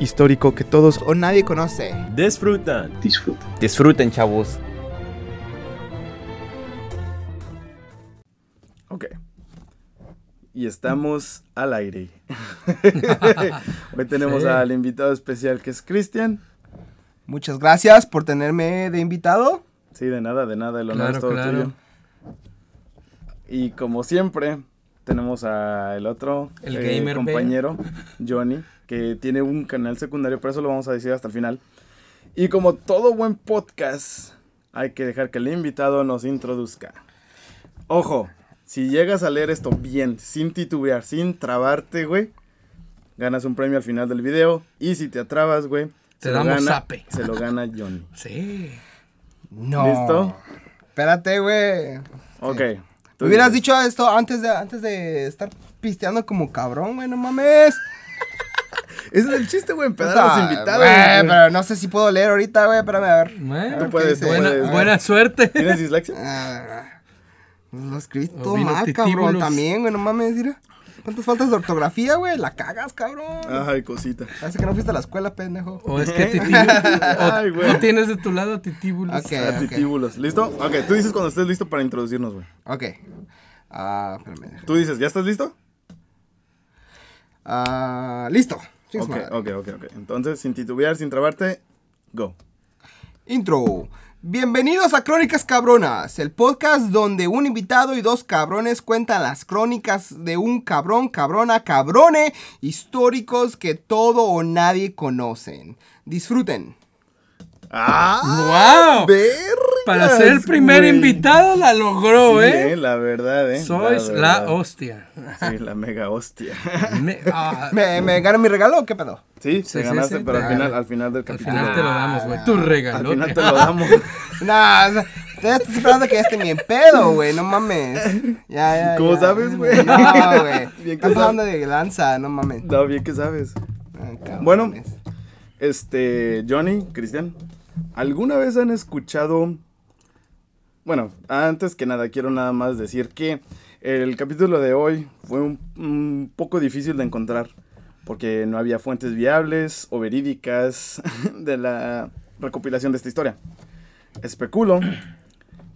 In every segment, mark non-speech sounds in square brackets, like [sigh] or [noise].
Histórico que todos O nadie conoce. disfrutan. Disfruta. Disfruten, chavos. Ok. Y estamos al aire. [laughs] Hoy tenemos Sí. al invitado especial que es Cristian. Muchas gracias por tenerme de invitado. Sí, de nada, de nada, el honor Claro, es todo claro. tuyo. Y como siempre, tenemos al otro El eh, gamer compañero, Johnny, que tiene un canal secundario, pero eso lo vamos a decir hasta el final. Y como todo buen podcast, hay que dejar que el invitado nos introduzca. Ojo, si llegas a leer esto bien, sin titubear, sin trabarte, güey, ganas un premio al final del video. Y si te atrabas, güey, Te se lo gana- zape. Se lo gana Johnny. [laughs] Sí. No. ¿Listo? Espérate, güey. Ok. hubieras dices. dicho esto antes de, antes de estar pisteando como cabrón, güey, no mames. Ese es el chiste, güey, empedar Puta, a los invitados. güey, güey. pero no sé si puedo leer ahorita, güey, espérame a ver. Bueno, Tú puedes, buena, puedes. buena suerte. ¿Tienes dislexia? Ah, Lo escribí todo mal, cabrón, también, güey, no mames, mira. ¿Cuántas faltas de ortografía, güey? La cagas, cabrón. Ay, cosita. Parece que no fuiste a la escuela, pendejo. O es que [laughs] titíbulos. Ay, güey. o tienes de tu lado titíbulos. Ok, A ok. titíbulos. ¿Listo? Ok, tú dices cuando estés listo para introducirnos, güey. Ok. Ah, espérame. Tú dices, ¿ya estás listo? Ah, listo. Chingue su Ok, madre. ok, ok, ok. Entonces, sin titubear, sin trabarte, go. Intro. Bienvenidos a Crónicas Cabronas, el podcast donde un invitado y dos cabrones cuentan las crónicas de un cabrón, cabrona, cabrone, históricos que todo o nadie conocen. Disfruten. ¡Ah! ¡Wow! ¡Vergas, Para ser el primer güey! invitado la logró, Sí, ¿eh? eh, La verdad, ¿eh? Sois la, verdad. hostia. Sí, la mega hostia. Me- [laughs] ah, ¿Me, me ganan mi regalo o qué pedo? Sí, Sí, te sí, ganaste, sí, pero te al final, al final del al capítulo. final te lo damos, güey. Tu Al regalote. final te lo [laughs] damos. Nah, o sea, ya estoy esperando que ya esté bien pedo, güey, no mames. Ya, ya, ¿Cómo ya. sabes, güey? No, güey. [laughs] Estás hablando de lanza, no mames. No, bien que sabes. Ah. Bueno. Este, Johnny, Cristian, ¿alguna vez han escuchado? Bueno, antes que nada, quiero nada más decir que el capítulo de hoy fue un, un poco difícil de encontrar porque no había fuentes viables o verídicas [laughs] de la recopilación de esta historia. Especulo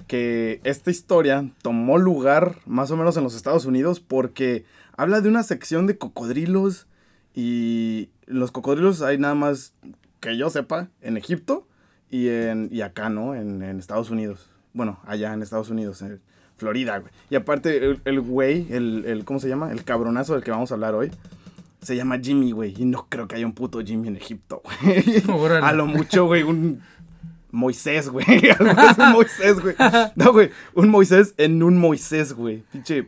que esta historia tomó lugar más o menos en los Estados Unidos porque habla de una sección de cocodrilos y los cocodrilos hay nada más que yo sepa en Egipto y, en, y acá, ¿no? En, en Estados Unidos. Bueno, allá en Estados Unidos, en Florida, güey. Y aparte, el- el güey, el, el, ¿cómo se llama? El cabronazo del que vamos a hablar hoy. Se llama Jimmy, güey. Y no creo que haya un puto Jimmy en Egipto, güey. Órale. A lo mucho, güey, un Moisés, güey. [laughs] Un Moisés, güey. No, güey, un Moisés en un Moisés, güey. Pinche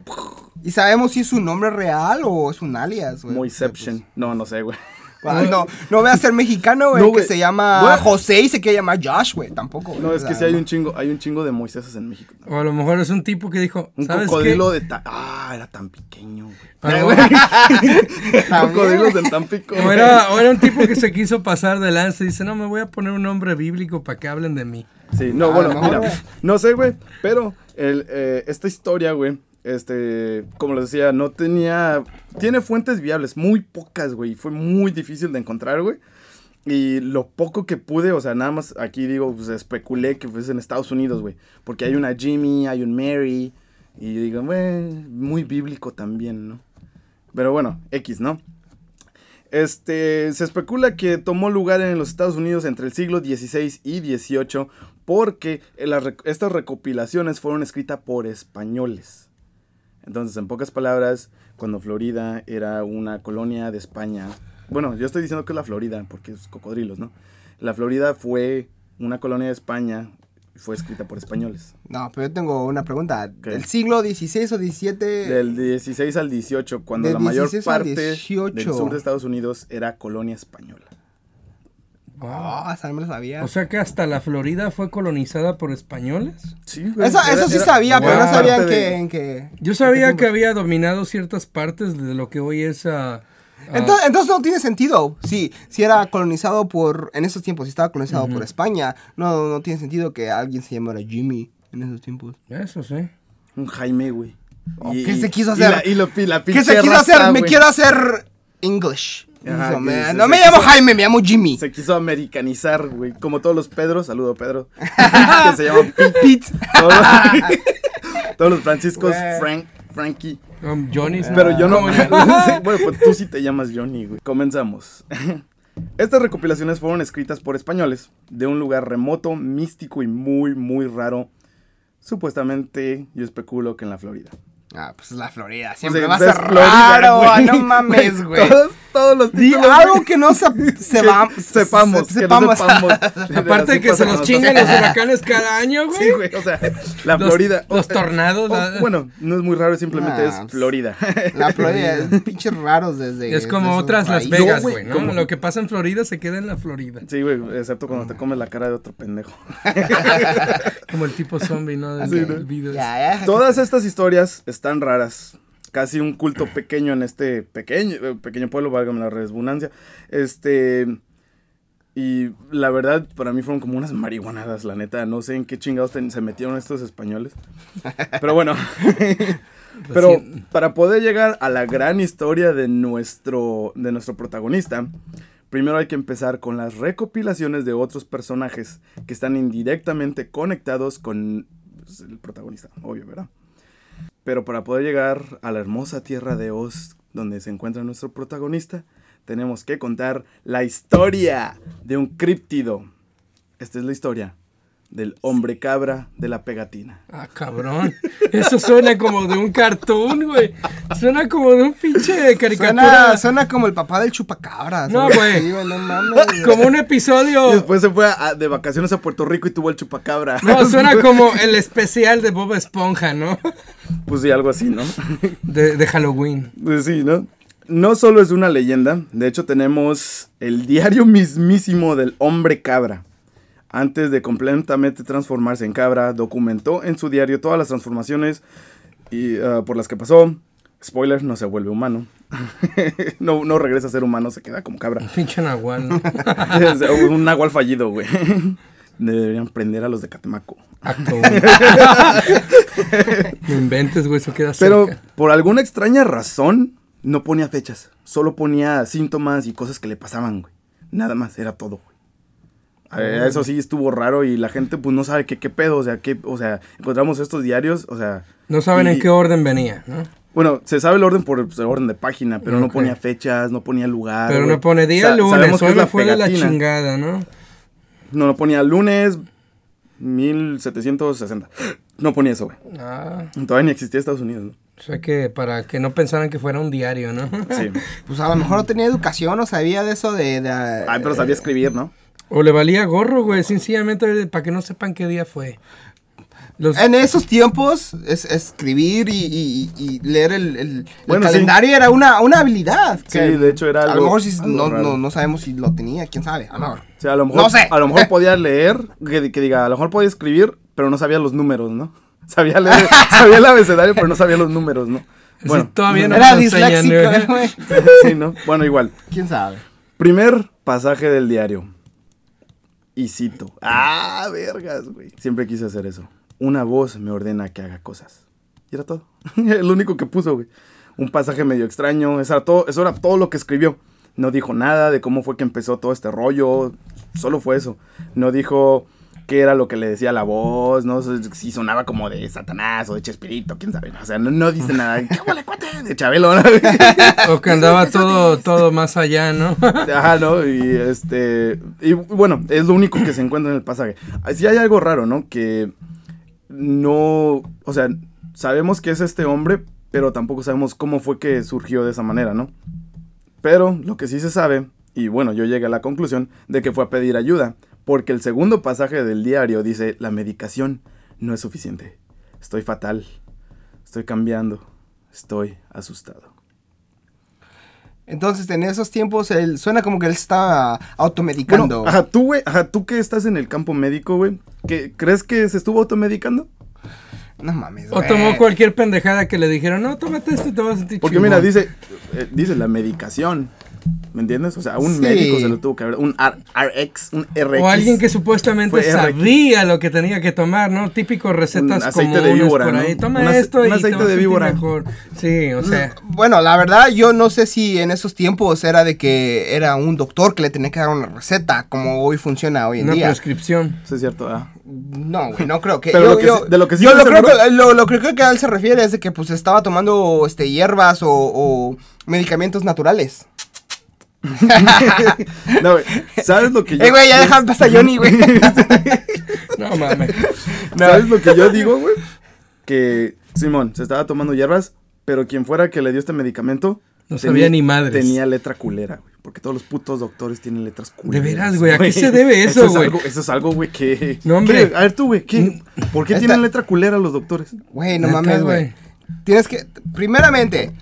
¿Y sabemos si es su nombre real o es un alias, güey? Moiception. No, no sé, güey. Ah, no, no voy a ser mexicano, güey, No, que se llama. José y se quiere llamar Josh, güey, tampoco. güey, No, es que sí hay un chingo, hay un chingo de Moiséses en México. O a lo mejor es un tipo que dijo, Un ¿sabes cocodrilo qué? de ta Ah, era tan pequeño, güey. Ah. [laughs] Cocodrilos del Tampico. O era, o era un tipo que se quiso pasar de lanza y dice, no, me voy a poner un nombre bíblico para que hablen de mí. Sí, no, A bueno, mira, güey. no sé, güey, pero el, eh, esta historia, güey, este, como les decía, no tenía, tiene fuentes viables, muy pocas, güey, fue muy difícil de encontrar, güey. Y lo poco que pude, o sea, nada más aquí digo, pues especulé que fuese en Estados Unidos, güey. Porque hay una Jimmy, hay un Mary. Y digo, güey, muy bíblico también, ¿no? Pero bueno, X, ¿no? Este, se especula que tomó lugar en los Estados Unidos entre el siglo XVI y XVIII porque estas recopilaciones fueron escritas por españoles. Entonces, en pocas palabras, cuando Florida era una colonia de España, bueno, yo estoy diciendo que es la Florida porque es cocodrilos, ¿no? La Florida fue una colonia de España y fue escrita por españoles. No, pero yo tengo una pregunta. ¿Qué? ¿Del siglo XVI o XVII? Del 16 al 18, cuando la mayor 16 al parte 18. del sur de Estados Unidos era colonia española. Wow. Ah, esa no me la sabía. O sea que hasta la Florida fue colonizada por españoles. Sí, güey. eso, sí era- sabía, pero no sabía en que- Yo sabía que había dominado ciertas partes de lo que hoy es a... Entonces, entonces no tiene sentido. Sí, si era colonizado por. En esos tiempos, si estaba colonizado por España, no, no tiene sentido que alguien se llamara Jimmy en esos tiempos. Eso sí. Un Jaime, güey. Oh, Y- ¿qué se quiso y hacer? la- Y, lo, y la ¿Qué se quiso raza, hacer? Me quiero hacer English. Ajá, Dijo, que "Me- se- no se me llamo quiso- Jaime, me llamo Jimmy. Se quiso americanizar, güey. Como todos los Pedros. Saludo, Pedro. [laughs] que se llaman Pete. Pete. Todos, [laughs] todos los Franciscos. Frank, Frankie. Um, Johnny. Pero yo no. ¿Cómo Sí, [laughs] bueno, pues tú sí te llamas Johnny, güey. Comenzamos. Estas recopilaciones fueron escritas por españoles de un lugar remoto, místico y muy, muy raro. Supuestamente, yo especulo que en la Florida. Ah, pues la Florida. Siempre sea, va a es ser Florida, raro. güey. ah, no [laughs] mames, güey. Todos, todos los Di títulos, algo güey, que no se, se [laughs] que va, sepamos, se- que no sepamos. sepamos. [laughs] Aparte Así que se con chingan los huracanes cada año, güey. Sí, güey, o sea, la Los- Florida. los o- tornados, o- la- bueno, no es muy raro, simplemente Ah, es pues, Florida. La Florida es pinches raros desde. Es como desde otras Las. Vegas, güey, ¿no? como- Lo que pasa en Florida se queda en la Florida. Sí, güey, excepto cuando te comes la cara de otro pendejo. Como el tipo zombie, ¿no? Del, Sí, ¿no? Todas estas historias están raras. Casi un culto [clears throat] pequeño en este pequeño, eh, pequeño pueblo, válgame la redundancia. Este. Y la verdad, para mí fueron como unas marihuanadas, la neta. No sé en qué chingados se metieron estos españoles. Pero bueno. [laughs] Pero para poder llegar a la gran historia de nuestro, de nuestro protagonista, primero hay que empezar con las recopilaciones de otros personajes que están indirectamente conectados con pues, el protagonista, obvio, ¿verdad? Pero para poder llegar a la hermosa tierra de Oz, donde se encuentra nuestro protagonista, tenemos que contar la historia de un críptido. Esta es la historia del hombre cabra de la pegatina. Ah, cabrón. Eso suena como de un cartoon, güey. Suena como de un pinche caricatura. Suena, suena como el papá del chupacabra. No, güey. Sí, no mames. güey. Como un episodio. Y después se fue a- de vacaciones a Puerto Rico y tuvo el chupacabra. No, [laughs] suena como el especial de Bob Esponja, ¿no? Pues sí, algo así, ¿no? De, de Halloween. Pues sí, ¿no? No solo es una leyenda, de hecho tenemos el diario mismísimo del hombre cabra. Antes de completamente transformarse en cabra, documentó en su diario todas las transformaciones y, ah, por las que pasó. Spoiler, no se vuelve humano. [laughs] no, no regresa a ser humano, se queda como cabra. Pinche Nahual. ¿no? [laughs] Es un nahual fallido, güey. [laughs] Deberían prender a los de Catemaco. Acto. No inventes, güey, eso queda Pero cerca. por alguna extraña razón no ponía fechas. Solo ponía síntomas y cosas que le pasaban, güey. Nada más, era todo, güey. Eh, eso sí estuvo raro y la gente pues no sabe qué, qué pedo, o sea, qué, o sea, encontramos estos diarios, o sea... No saben y- en qué orden venía, ¿no? Bueno, se sabe el orden por pues, el orden de página, pero no ponía fechas, no ponía lugar. Pero no pone día Sa- lunes, sabemos que hoy es me fue de la chingada, ¿no? No, no ponía lunes 1760. No ponía eso, güey. Ah, Todavía ni existía Estados Unidos, ¿no? o sea que para que no pensaran que fuera un diario, ¿no? Sí. [laughs] Pues a lo mejor no tenía educación o sabía de eso de. de- Ay, pero sabía escribir, ¿no? O le valía gorro, güey, sencillamente para que no sepan qué día fue. Los, En esos tiempos, es, escribir y, y- y leer el, el- el Bueno, sí. calendario era una, una habilidad. Sí, que de hecho era A algo- lo mejor no, no, no sabemos si lo tenía, quién sabe. A lo mejor. O sea, a lo mejor, No sé. a lo mejor [laughs] podía leer, que, que diga, a lo mejor podía escribir, pero no sabía los números, ¿no? [laughs] Sabía leer, [laughs] sabía el abecedario, pero no sabía los números, ¿no? Sí, todavía no Era disléxico, güey. sí, ¿no? Bueno, igual. ¿Quién sabe? Primer pasaje del diario. Y cito. Ah, vergas, güey. Siempre quise hacer eso. Una voz me ordena que haga cosas. Y era todo. [laughs] El único que puso, güey. Un pasaje medio extraño. Eso era, todo, eso era todo lo que escribió. No dijo nada de cómo fue que empezó todo este rollo. Solo fue eso. No dijo qué era lo que le decía la voz. No si sonaba como de Satanás o de Chespirito. Quién sabe. O sea, no, no dice nada. [laughs] ¿Qué huele, cuate? De Chabelo, ¿no? [laughs] O que andaba todo, todo más allá, ¿no? [laughs] Ajá, ¿no? Y este. Y bueno, es lo único que se encuentra en el pasaje. Sí hay algo raro, ¿no? Que no. O sea, sabemos que es este hombre, pero tampoco sabemos cómo fue que surgió de esa manera, ¿no? Pero lo que sí se sabe, y bueno, yo llegué a la conclusión de que fue a pedir ayuda, porque el segundo pasaje del diario dice: La medicación no es suficiente. Estoy fatal. Estoy cambiando. Estoy asustado. Entonces, en esos tiempos, él suena como que él estaba Bueno, automedicando. ajá, tú, güey, ajá, tú que estás en el campo médico, güey, ¿qué- ¿crees que se estuvo automedicando? no mames, O tomó cualquier pendejada que le dijeron, no, tómate esto y te vas a sentir Porque chingón". mira, dice, eh, dice la medicación, ¿me entiendes? O sea, a un Sí. médico se lo tuvo que haber, un R- RX, un RX. O alguien que supuestamente sabía lo que tenía que tomar, ¿no? Típico recetas Un aceite de víbora, por ¿no? Toma Un esto un y te aceite de víbora. mejor. Sí, o sea, Bueno, la verdad, yo no sé si en esos tiempos era de que era un doctor que le tenía que dar una receta, como hoy funciona hoy en una día. prescripción. Sí, es cierto, ah. No, güey, no creo que. [laughs] Pero yo, lo que yo- sí- de lo que sí yo lo creo que, lo, lo que creo que a él se refiere es de que pues estaba tomando este hierbas o, o medicamentos naturales. [laughs] No, güey, [laughs] ¿sabes lo que yo... Eh, güey, ya pasar a Johnny, güey. No mames. ¿Sabes lo que yo digo, güey? Que Simón se estaba tomando hierbas, pero quien fuera que le dio este medicamento... No sabía ni madres. Tenía letra culera, güey. Porque todos los putos doctores tienen letras culeras. veras, güey, ¿a qué se debe eso, es güey? Eso es algo, güey, que... No, hombre. ¿Qué? A ver tú, güey, ¿qué? ¿Por qué Esta- tienen letra culera los doctores? Güey, no mames, güey. Tienes que. Primeramente.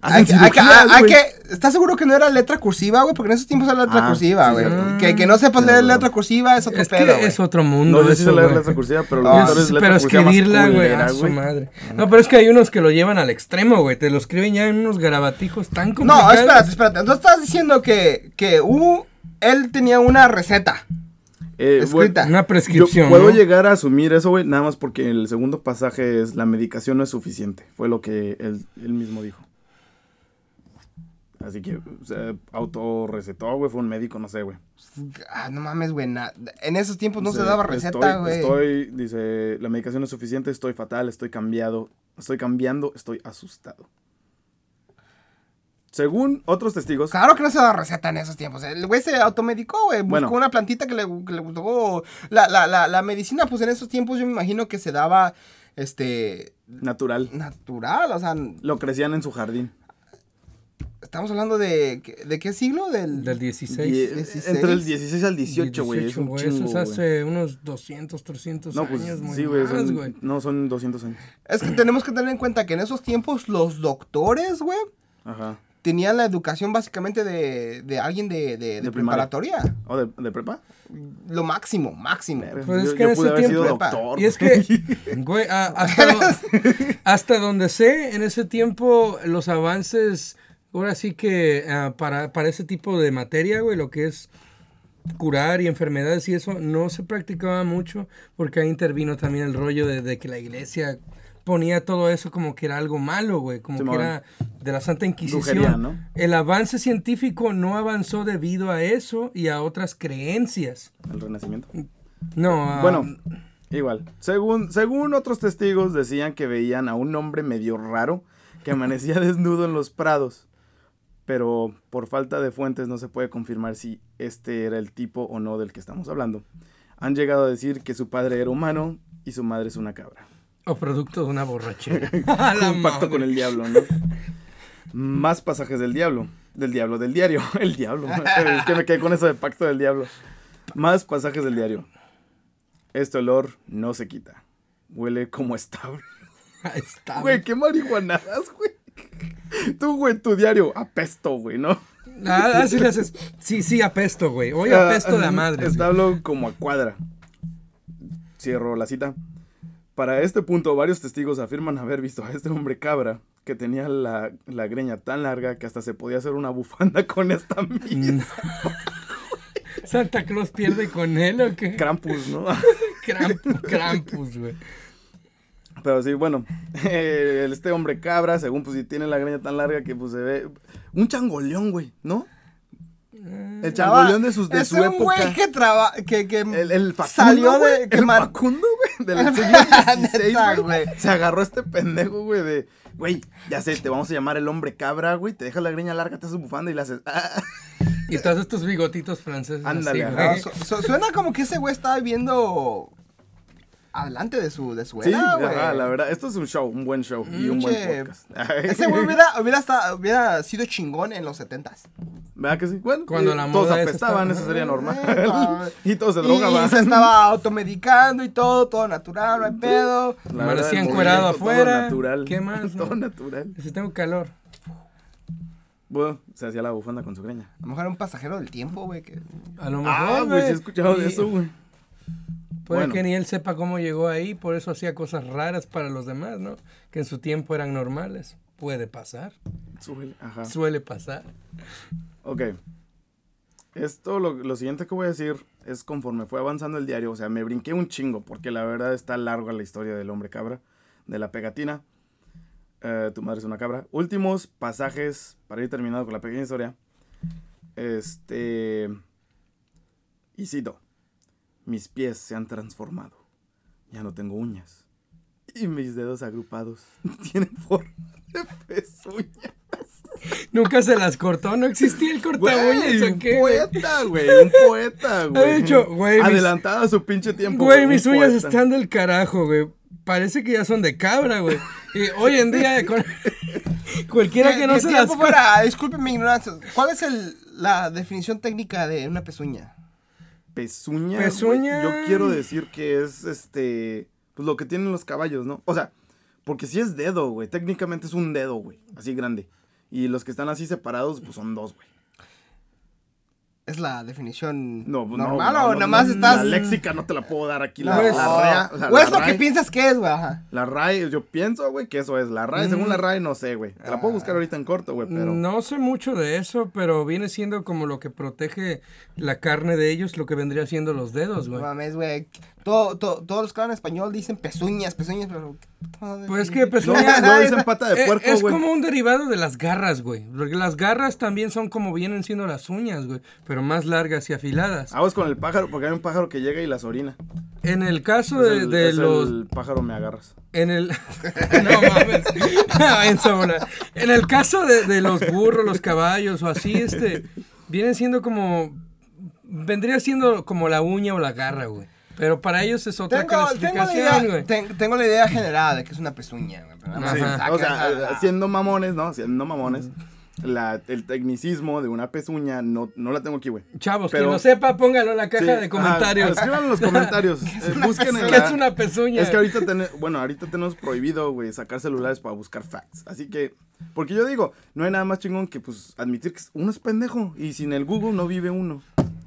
Hacen Hay, hay que- ¿Estás seguro que no era letra cursiva, güey? Porque en esos tiempos era letra Ah, cursiva, güey. sí. Que, que no sepas leer No. letra cursiva es otro Es que pedo, es otro mundo. No, yo sí eso, sé leer letra cursiva, pero Ah, Sí, letra pero cursiva escribirla, güey, a su madre. No, pero es que hay unos que lo llevan al extremo, güey. Te lo escriben ya en unos garabatijos tan complicados. No, espérate, espérate. Entonces estás diciendo que, que uh, él tenía una receta. Eh, Escrita. Una Yo prescripción. puedo ¿no? llegar a asumir eso, güey, nada más porque el segundo pasaje es la medicación no es suficiente. Fue lo que él, él mismo dijo. Así que, o sea, autorrecetó, güey, fue un médico, no sé, güey. Ah, no mames, güey. En esos tiempos no se daba receta, estoy- güey. Estoy, dice, la medicación no es suficiente, estoy fatal, estoy cambiado, estoy cambiando, estoy asustado. Según otros testigos, Claro que no se daba receta en esos tiempos. El güey se automedicó, güey. Buscó Bueno. una plantita que le, que le gustó. La, la, la, la medicina, pues en esos tiempos yo me imagino que se daba, este, natural, natural. O sea, lo crecían en su jardín. Estamos hablando de, ¿de qué siglo? Del, Del 16. Die- 16. entre el 16 al 18, güey, es un 18, chingo, Eso es hace unos 200, 300 No, pues años, muy sí, güey, no, son 200 años. Es que tenemos que tener en cuenta que en esos tiempos los doctores, güey, Ajá. tenían la educación básicamente de, de alguien de, de, de De primaria. preparatoria. ¿O de, de prepa? Lo máximo, máximo. Pues es yo que yo en pude ese haber sido tiempo- doctor. Y es que, güey, [laughs] hasta, hasta donde sé, en ese tiempo los avances, ahora sí que ah, para, para ese tipo de materia, güey, lo que es curar y enfermedades y eso, no se practicaba mucho porque ahí intervino también el rollo de, de que la iglesia ponía todo eso como que era algo malo, güey, como que era de la Santa Inquisición. El avance científico no avanzó debido a eso y a otras creencias. El renacimiento. No, a- Bueno, igual. Según, según otros testigos decían que veían a un hombre medio raro que amanecía [laughs] desnudo en los prados. Pero por falta de fuentes no se puede confirmar si este era el tipo o no del que estamos hablando. Han llegado a decir que su padre era humano y su madre es una cabra. O producto de una borrachera. [laughs] Un pacto con el diablo, ¿no? Más pasajes del diablo. Del diablo, del diario. [laughs] El diablo. Es que me quedé con eso de pacto del diablo. Más pasajes del diario. Este olor no se quita. Huele como establo. [laughs] Güey, qué marihuanadas, güey. [laughs] Tú, güey, tu diario. Apesto, güey, ¿no? Ah, así le haces. Sí, sí, apesto, güey. Hoy apesto la Ah, madre. Establo como a cuadra. Cierro la cita. Para este punto, varios testigos afirman haber visto a este hombre cabra que tenía la, la greña tan larga que hasta se podía hacer una bufanda [laughs] con esta misma. Santa Claus pierde con él o qué? Krampus, ¿no? [laughs] Krampus, güey. Pero sí, bueno, [laughs] eh, este hombre cabra, según pues si tiene la greña tan larga que pues se ve... Un changoleón, güey, ¿no? El changoleón de, sus, de es su un época. güey que traba, que, que El, el Facundo, salió güey, de que el mar- Facundo, güey, [laughs] del siglo XVI, Neta, güey. güey. Se agarró este pendejo, güey, de, güey, ya sé, te vamos a llamar el hombre cabra, güey, te dejas la greña larga, te haces bufanda y le haces, ah. Y todos estos bigotitos franceses. Ándale, así, ajá. güey. Su- su- suena como que ese güey estaba viviendo adelante de su, de su Sí, era, güey. ajá, la verdad, esto es un show, un buen show y un buen podcast. [laughs] Ese güey hubiera, hubiera, estado- hubiera sido chingón en los setentas. ¿Verdad que sí? Bueno, Cuando eh, la todos apestaban, estaba- eso sería normal. Eh, [laughs] y todos se Y, y drogaban. se estaba automedicando y todo, todo natural, no hay pedo. La el encuerado movimiento, todo afuera. natural. ¿Qué más, [laughs] no? todo natural. Si tengo calor. Bueno, se hacía la bufanda con su greña. A lo mejor era un pasajero del tiempo, güey. Que... A lo Ah, mejor, güey, sí güey. he escuchado de eso, güey. Puede Bueno. que ni él sepa cómo llegó ahí, por eso hacía cosas raras para los demás, ¿no? Que en su tiempo eran normales. Puede pasar. Suele, ajá. Suele pasar. Ok. Esto, lo, lo siguiente que voy a decir es conforme fue avanzando el diario, o sea, me brinqué un chingo, porque la verdad está larga la historia del hombre cabra, de la pegatina. Eh, tu madre es una cabra. Últimos pasajes para ir terminando con la pequeña historia. Este. Y cito, Mis pies se han transformado. Ya no tengo uñas. Y mis dedos agrupados [laughs] tienen forma de pezuña. Nunca se las cortó, no existía el cortabuñas un qué. poeta, güey, un poeta, güey. dicho, güey, mis- Adelantada a su pinche tiempo. Güey, mis uñas poeta. están del carajo, güey. Parece que ya son de cabra, güey. Y hoy en día, con- [laughs] cualquiera que no se las tiempo fuera, disculpe mi ignorancia. ¿Cuál es el, la definición técnica de una pezuña? Pezuña. Yo quiero decir que es este. Pues lo que tienen los caballos, ¿no? O sea, porque si es dedo, güey. Técnicamente es un dedo, güey. Así grande. Y los que están así separados, pues son dos, güey. ¿Es la definición No, pues, no, normal no, o no, nada más no, estás...? La léxica no te la puedo dar aquí. La, No, la, es- rea- la- o la es lo que RAE. piensas que es, güey. Ajá. La RAE, yo pienso, güey, que eso es. La RAE, según la RAE, no sé, güey. Te la puedo buscar ahorita en corto, güey, pero... No sé mucho de eso, pero viene siendo como lo que protege la carne de ellos, lo que vendría siendo los dedos, No güey. mames, güey. Todo, todo- todos los que hablan español dicen pezuñas, pezuñas, pero... Pues que No, pezuña no dicen pata de Eh, puerco, es como un derivado de las garras, güey. Porque las garras también son como vienen siendo las uñas, güey. Pero más largas y afiladas. Aguas con el pájaro, porque hay un pájaro que llega y las orina. En el caso Es de, el- de es los... el pájaro me agarras. En el... [laughs] no mames. [laughs] en, el caso de, de los burros, los caballos o así, este... Vienen siendo como... Vendría siendo como la uña o la garra, güey. Pero para ellos es otra Tengo, tengo, la clasificación, idea, güey. ten- tengo la idea general de que es una pezuña, güey. pero Sí, o sea, siendo mamones, ¿no? Siendo mamones. La, el tecnicismo de una pezuña no, no la tengo aquí, güey. Chavos, Pero- quien lo sepa, póngalo en la caja Sí, de comentarios. escriban en los comentarios. [laughs] eh, busquen ¿Qué la- es una pezuña? Es que ahorita, tene- bueno, ahorita tenemos prohibido, güey, sacar celulares para buscar facts. Así que, porque yo digo, no hay nada más chingón que, pues, admitir que uno es pendejo. Y sin el Google no vive uno.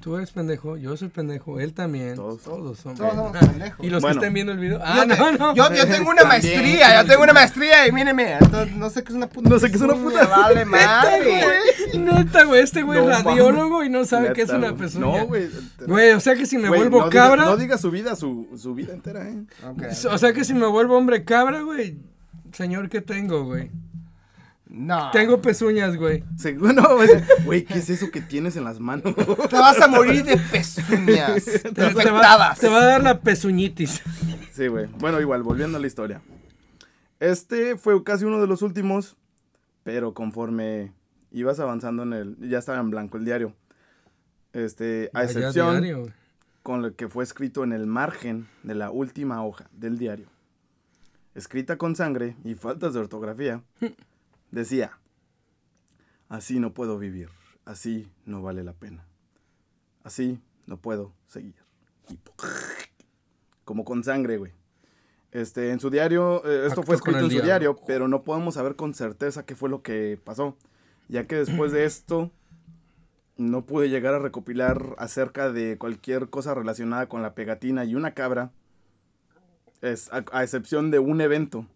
Tú eres pendejo, yo soy pendejo, él también. Todos. Todos, son Todos somos pendejos. Y los Bueno. que estén viendo el video. Yo, Ah, te- no, no. yo, yo tengo una También. maestría, yo tengo una maestría y míreme, entonces no sé qué es una puta No sé qué es una puta- Vale, Neta, madre. güey. Neta, güey. Este güey No es radiólogo y no sabe qué es Neta, una güey. pezuña. No, güey. Güey, o sea que si me Güey, vuelvo no diga- cabra. no diga su vida, su, su vida entera, ¿eh? Ok. O sea que si me vuelvo hombre cabra, güey. Señor, ¿qué tengo, güey? No. Tengo pezuñas, güey. Seguro, [laughs] no, güey. Güey, ¿qué es eso que tienes en las manos? [laughs] Te vas a morir de pezuñas. [laughs] Te, te va, te va a dar la pezuñitis. Sí, güey. Bueno, igual, volviendo a la historia. Este fue casi uno de los últimos, pero conforme ibas avanzando en el... Ya estaba en blanco el diario. Este, a excepción diario, con lo que fue escrito en el margen de la última hoja del diario. Escrita con sangre y faltas de ortografía, decía, así no puedo vivir, así no vale la pena, así no puedo seguir. Como con sangre, güey. Este, en su diario, eh, esto fue escrito en su diario, pero no podemos saber con certeza qué fue lo que pasó, ya que después de [clears throat] esto no pude llegar a recopilar acerca de cualquier cosa relacionada con la pegatina y una cabra, es, a, a excepción de un evento,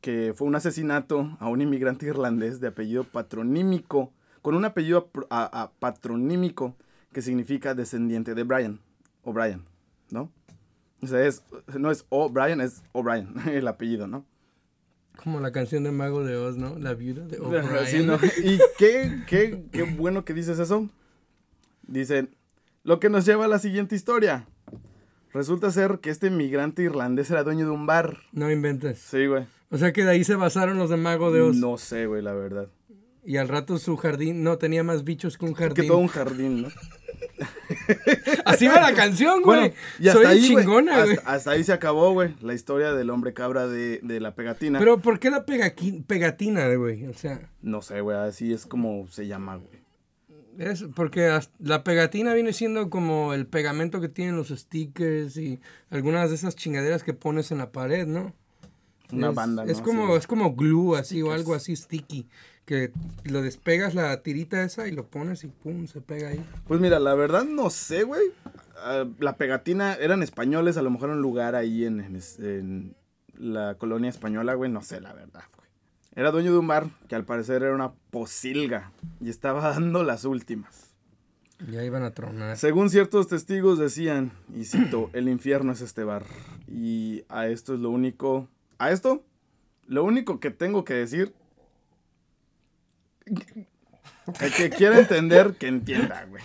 que fue un asesinato a un inmigrante irlandés de apellido patronímico, con un apellido a- a- patronímico que significa descendiente de Brian, o Brian, ¿no? O sea, es, no es O'Brien, es O'Brien, [laughs] el apellido, ¿no? Como la canción de Mago de Oz, ¿no? La viuda de O'Brien. Sí, ¿no? Y qué, qué, qué bueno que dices eso. Dicen, lo que nos lleva a la siguiente historia. Resulta ser que este migrante irlandés era dueño de un bar. No inventes. Sí, güey. O sea que de ahí se basaron los de Mago de Oz. No sé, güey, la verdad. Y al rato su jardín no tenía más bichos que un Que jardín. todo un jardín, ¿no? [laughs] Así va la canción, güey. Bueno, y hasta Soy ahí, chingona, güey. hasta, hasta ahí se acabó, güey, la historia del hombre cabra de, de la pegatina. Pero ¿por qué la pegatina, güey? O sea, No sé, güey, así es como se llama, güey. es porque la pegatina viene siendo como el pegamento que tienen los stickers y algunas de esas chingaderas que pones en la pared, ¿no? Una es, banda, ¿no? Es como, Sí. es como glue así o algo así sticky. que lo despegas la tirita esa y lo pones y pum, se pega ahí. Pues mira, la verdad no sé, güey. Ah, la pegatina eran españoles, a lo mejor en un lugar ahí en, en en la colonia española, güey, no sé la verdad, güey. Era dueño de un bar que al parecer era una posilga y estaba [laughs] dando las últimas. Ya iban a tronar. Según ciertos testigos decían, y cito, el infierno es este bar. Y a esto es lo único... A esto, lo único que tengo que decir... [laughs] El que quiera entender, que entienda, güey.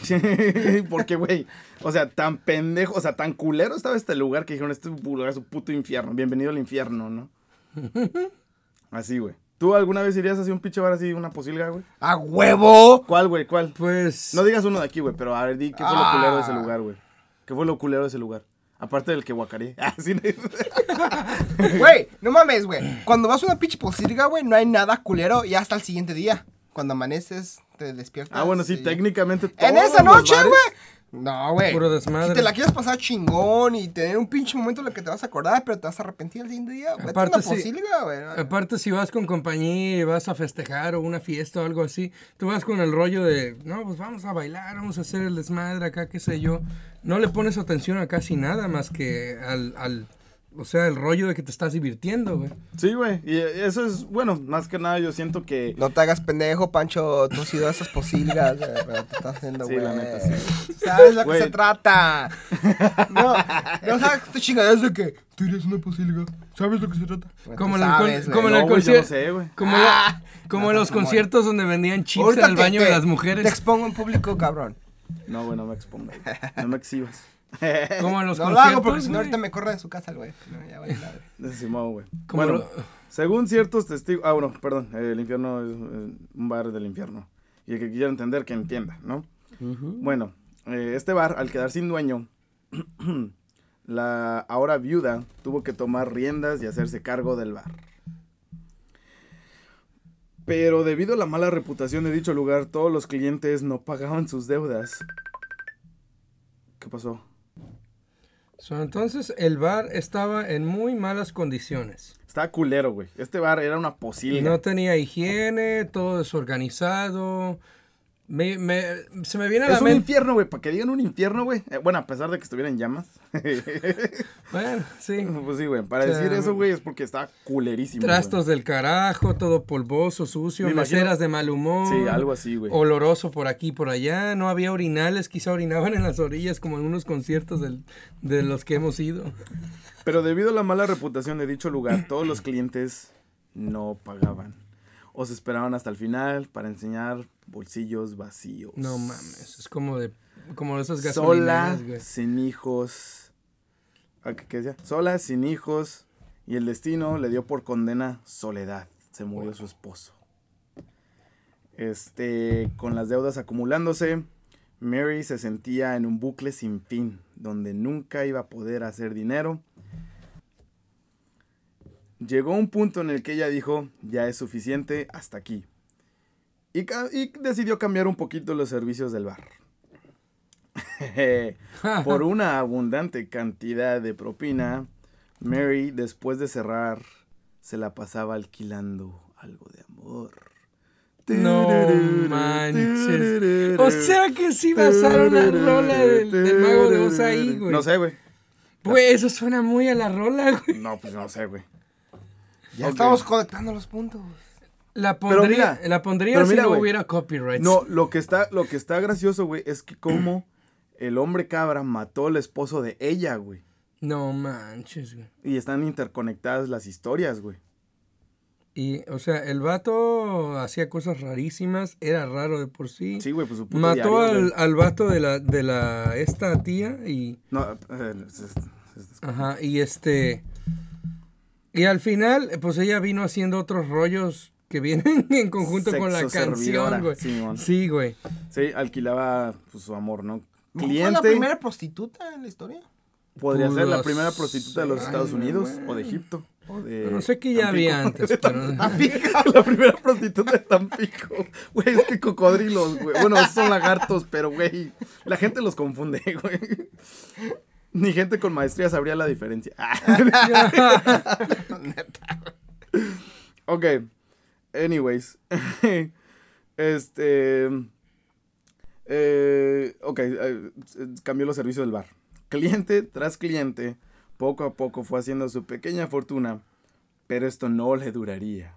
[laughs] Porque, güey, o sea, tan pendejo, o sea, tan culero estaba este lugar que dijeron, este lugar es un puto infierno. Bienvenido al infierno, ¿no? [laughs] Así, güey. ¿Tú alguna vez irías así un pinche bar así, una posilga, güey? ¡A huevo! ¿Cuál, güey? ¿Cuál? Pues. No digas uno de aquí, güey, pero a ver, di qué fue lo Ah. culero de ese lugar, güey. ¿Qué fue lo culero de ese lugar? Aparte del que guacaré. [laughs] Ah, [laughs] Güey, no mames, güey. Cuando vas a una pinche posilga, güey, no hay nada culero y hasta el siguiente día. Cuando amaneces, te despiertas. Ah, bueno, sí, y- técnicamente En esa noche, güey. No, güey. Puro desmadre. Si te la quieres pasar chingón y tener un pinche momento en el que te vas a acordar, pero te vas a arrepentir al siguiente día. Aparte, una güey. Aparte, si vas con compañía y vas a festejar o una fiesta o algo así, tú vas con el rollo de, no, pues vamos a bailar, vamos a hacer el desmadre acá, qué sé yo. No le pones atención a casi nada más que al, al o sea, el rollo de que te estás divirtiendo, güey. Sí, güey. Y eso es, bueno, más que nada yo siento que... No te hagas pendejo, Pancho. Tú has ido a esas posilgas, güey, pero te estás haciendo, Sí, güey. la neta, sí. ¿Sabes lo que se trata? No, no [laughs] sabes tu chingaderas de que tú eres una posilga. ¿Sabes lo que se trata? Como, Tú en el, como en No, el concierto. sé, güey. Como, Ah, como no en los conciertos donde vendían chips en el te- baño te- de las Te mujeres. expongo en público, cabrón. No, güey, no me expongas. güey. No me exhibas. [laughs] Como en los no lo hago porque si no ahorita me corre de su casa, güey. No, ya vale madre. [laughs] Decimado, güey. Bueno, lo- según ciertos testigos... Ah, bueno, perdón. eh, el infierno es eh, un bar del infierno. Y el que quiera entender, que entienda, ¿no? Bueno, eh, este bar, al quedar sin dueño, [clears throat] la ahora viuda tuvo que tomar riendas y hacerse cargo del bar. Pero debido a la mala reputación de dicho lugar, todos los clientes no pagaban sus deudas. ¿Qué pasó? So, entonces, el bar estaba en muy malas condiciones. Estaba culero, güey. Este bar era una posilga. No tenía higiene, todo desorganizado. Me, me- se me viene a la es un infierno, güey. Para que digan un infierno, güey. Eh, bueno, a pesar de que estuviera en llamas. [laughs] Bueno, sí. pues sí, güey. Para O sea, decir eso, güey, es porque estaba culerísimo. Trastos del carajo, todo polvoso, sucio, Me imagino- meseras de mal humor. Sí, algo así, güey. Oloroso por aquí y por allá. No había orinales, quizá orinaban en las orillas como en unos conciertos del- de los que hemos ido. Pero debido a la mala reputación de dicho lugar, todos los clientes no pagaban. O se esperaban hasta el final para enseñar bolsillos vacíos. No mames, es como de como de esas Sola, gasolineras, güey. sin hijos. Ah, ¿Qué, qué decía? Sola, sin hijos. Y el destino le dio por condena soledad. Se murió su esposo. Este, con las deudas acumulándose, Mary se sentía en un bucle sin fin, donde nunca iba a poder hacer dinero. Llegó un punto en el que ella dijo, ya es suficiente, hasta aquí. Y, decidió cambiar un poquito los servicios del bar. [laughs] Por [laughs] una abundante cantidad de propina, Mary, después de cerrar, se la pasaba alquilando algo de amor. No manches. O sea que sí basaron la rola del, del mago de Oz ahí, güey. No sé, güey. Güey, eso suena muy a la rola, güey. No, pues no sé, güey. Ya estamos conectando los puntos. La Pero pondría, mira, la pondría pero si mira, no hubiera copyrights. No, lo que está, lo que está gracioso, güey, es que como el hombre cabra mató al esposo de ella, güey. No manches, güey. Y están interconectadas las historias, güey. Y, o sea, el vato hacía cosas rarísimas, era raro de por sí. Sí, güey, pues su puto Mató diario, al, güey. al vato de la, de la, esta tía y, No, eh, es- es- es- ajá, y este, y al final, pues ella vino haciendo otros rollos que vienen [laughs] en conjunto con la canción, güey. Sí, güey. Sí, alquilaba pues, su amor, ¿no? ¿No ¿Fue Cliente la primera prostituta en la historia? podría ser la primera prostituta de los ay, Estados Unidos güey. o de Egipto. O de No sé qué ya Tampico. había antes, [laughs] pero... la primera prostituta de Tampico. Güey, es que cocodrilos, güey. Bueno, son lagartos, pero, güey, la gente los confunde, [laughs] güey. Ni gente con maestría sabría la diferencia. [laughs] [laughs] ok. anyways. [laughs] este. eh, ok, eh, cambió los servicios del bar. Cliente tras cliente, poco a poco fue haciendo su pequeña fortuna, pero esto no le duraría.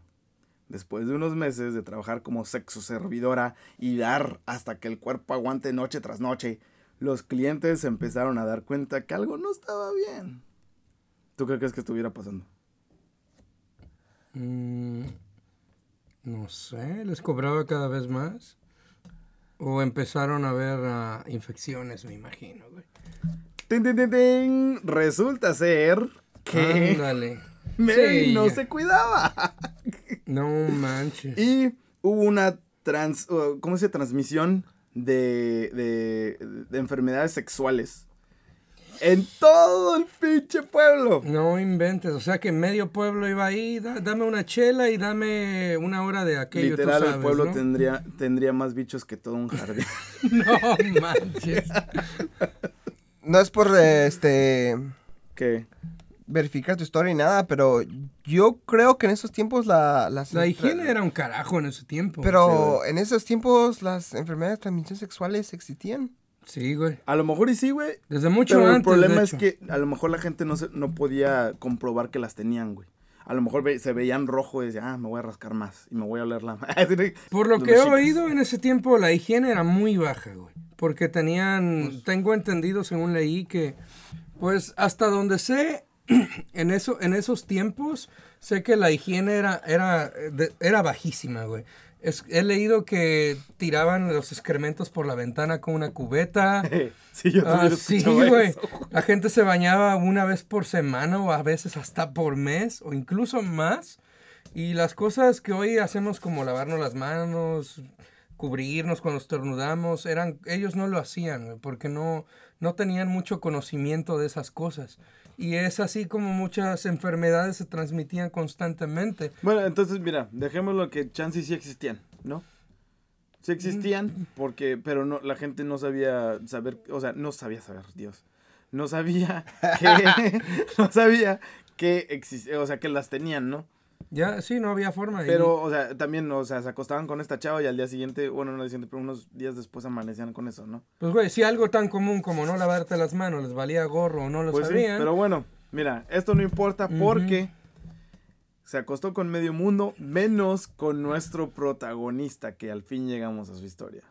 Después de unos meses de trabajar como sexo servidora y dar hasta que el cuerpo aguante noche tras noche, los clientes empezaron a dar cuenta que algo no estaba bien. ¿Tú qué crees que estuviera pasando? Mm, no sé, les cobraba cada vez más. O empezaron a haber ah, infecciones, me imagino, güey. Tin, tin. Resulta ser que Ándale. [laughs] Sí, no ya. se cuidaba. No manches. Y hubo una trans, ¿cómo se dice? transmisión de, de, de enfermedades sexuales en todo el pinche pueblo. No inventes, o sea que medio pueblo iba ahí, "Da- dame una chela y dame una hora de aquello, tú Literal, el sabes, pueblo ¿no? tendría, tendría más bichos que todo un jardín. [laughs] [laughs] No manches. No es por este que verificar tu historia ni nada, pero yo creo que en esos tiempos la, las La higiene era un carajo en ese tiempo. Pero en esos tiempos las enfermedades de transmisión sexuales existían. Sí, güey. a lo mejor y sí, güey. Desde mucho Pero el antes. problema de es que a lo mejor la gente no, se, no podía comprobar que las tenían, güey. A lo mejor ve- se veían rojo y decían, ah, me voy a rascar más y me voy a oler la... [laughs] Por lo que he oído en ese tiempo, la higiene era muy baja, güey. Porque tenían, Pues tengo entendido según leí que, pues hasta donde sé, [clears throat] en, eso, en esos tiempos, sé que la higiene era, era, era bajísima, güey. Es- he leído que tiraban los excrementos por la ventana con una cubeta. [laughs] sí, yo Ah, sí, güey. La gente se bañaba una vez por semana o a veces hasta por mes o incluso más. Y las cosas que hoy hacemos como lavarnos las manos, cubrirnos cuando estornudamos, eran, ellos no lo hacían porque no, no tenían mucho conocimiento de esas cosas. Y es así como muchas enfermedades se transmitían constantemente. Bueno, entonces, mira, dejémoslo que chances sí existían, ¿no? Sí Mm. existían, porque, pero no, la gente no sabía saber, o sea, no sabía saber, Dios. No sabía que, [laughs] [laughs] no sabía que existía, o sea, que las tenían, ¿no? Ya, sí, no había forma. y- Pero, o sea, también, o sea, se acostaban con esta chava y al día siguiente, bueno, no al día siguiente, pero unos días después amanecían con eso, ¿no? Pues, güey, si algo tan común como no lavarte las manos les valía gorro o no lo Pues sí, sabían. pero bueno, mira, esto no importa porque se acostó con medio mundo, menos con nuestro protagonista, que al fin llegamos a su historia.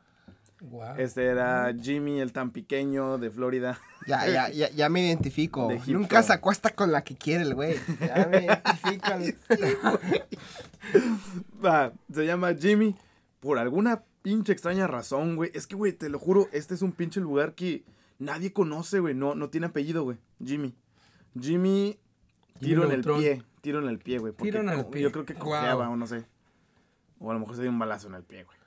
Guau. Este era Jimmy, el tan pequeño de Florida. Ya, ya, ya, ya me identifico. Nunca se acuesta con la que quiere el güey. Ya me identifico. [laughs] Va, se llama Jimmy. Por alguna pinche extraña razón, güey. Es que, güey, te lo juro, este es un pinche lugar que nadie conoce, güey. No, no tiene apellido, güey. Jimmy. Jimmy, tiro en el pie. Tiro en el pie, güey. Tiro en el pie. Yo creo que cojeaba o no sé. O a lo mejor se dio un balazo en el pie, güey.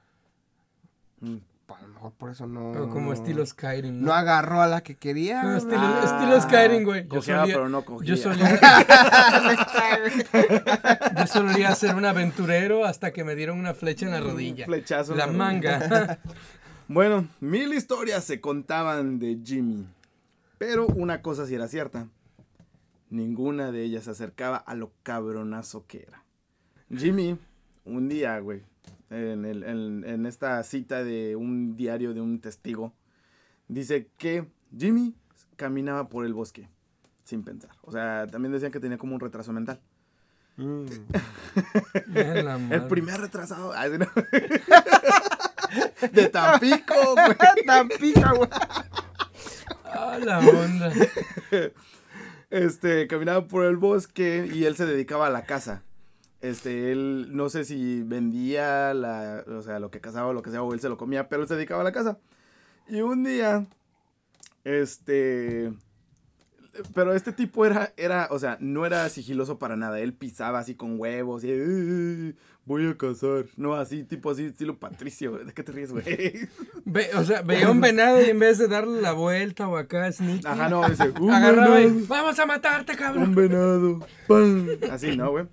Mm. A lo mejor por eso no. Como estilo Skyrim. No agarró a la que quería. No, estilo, Ah, estilo Skyrim, güey. Yo cojeaba, solía, pero no cogía. yo solía, [laughs] yo solía ser un aventurero hasta que me dieron una flecha en la rodilla. flechazo en La la manga. [laughs] Bueno, mil historias se contaban de Jimmy. Pero una cosa sí era cierta. Ninguna de ellas se acercaba a lo cabronazo que era. Jimmy, un día, güey, en, el- en- en esta cita de un diario de un testigo, dice que Jimmy caminaba por el bosque sin pensar. O sea, también decían que tenía como un retraso mental. Mm. [laughs] El primer retrasado. Ay, no. [laughs] de Tampico, güey. [laughs] Tan pica, güey. Ah, la onda. este, caminaba por el bosque y él se dedicaba a la caza. Este, él, no sé si vendía la, o sea, lo que cazaba o lo que sea, o él se lo comía, pero él se dedicaba a la caza. Y un día, este, pero este tipo era, era, o sea, no era sigiloso para nada. Él pisaba así con huevos y, "Eh, voy a cazar. No, así, tipo así, estilo Patricio. ¿De qué te ríes, güey? [laughs] Ve- o sea, veía un venado y en vez de darle la vuelta o acá, sneaky, Ajá, no, dice, "Un agarraba venado". y, vamos a matarte, Un cabrón. venado. ¡Pam! Así, ¿no, güey?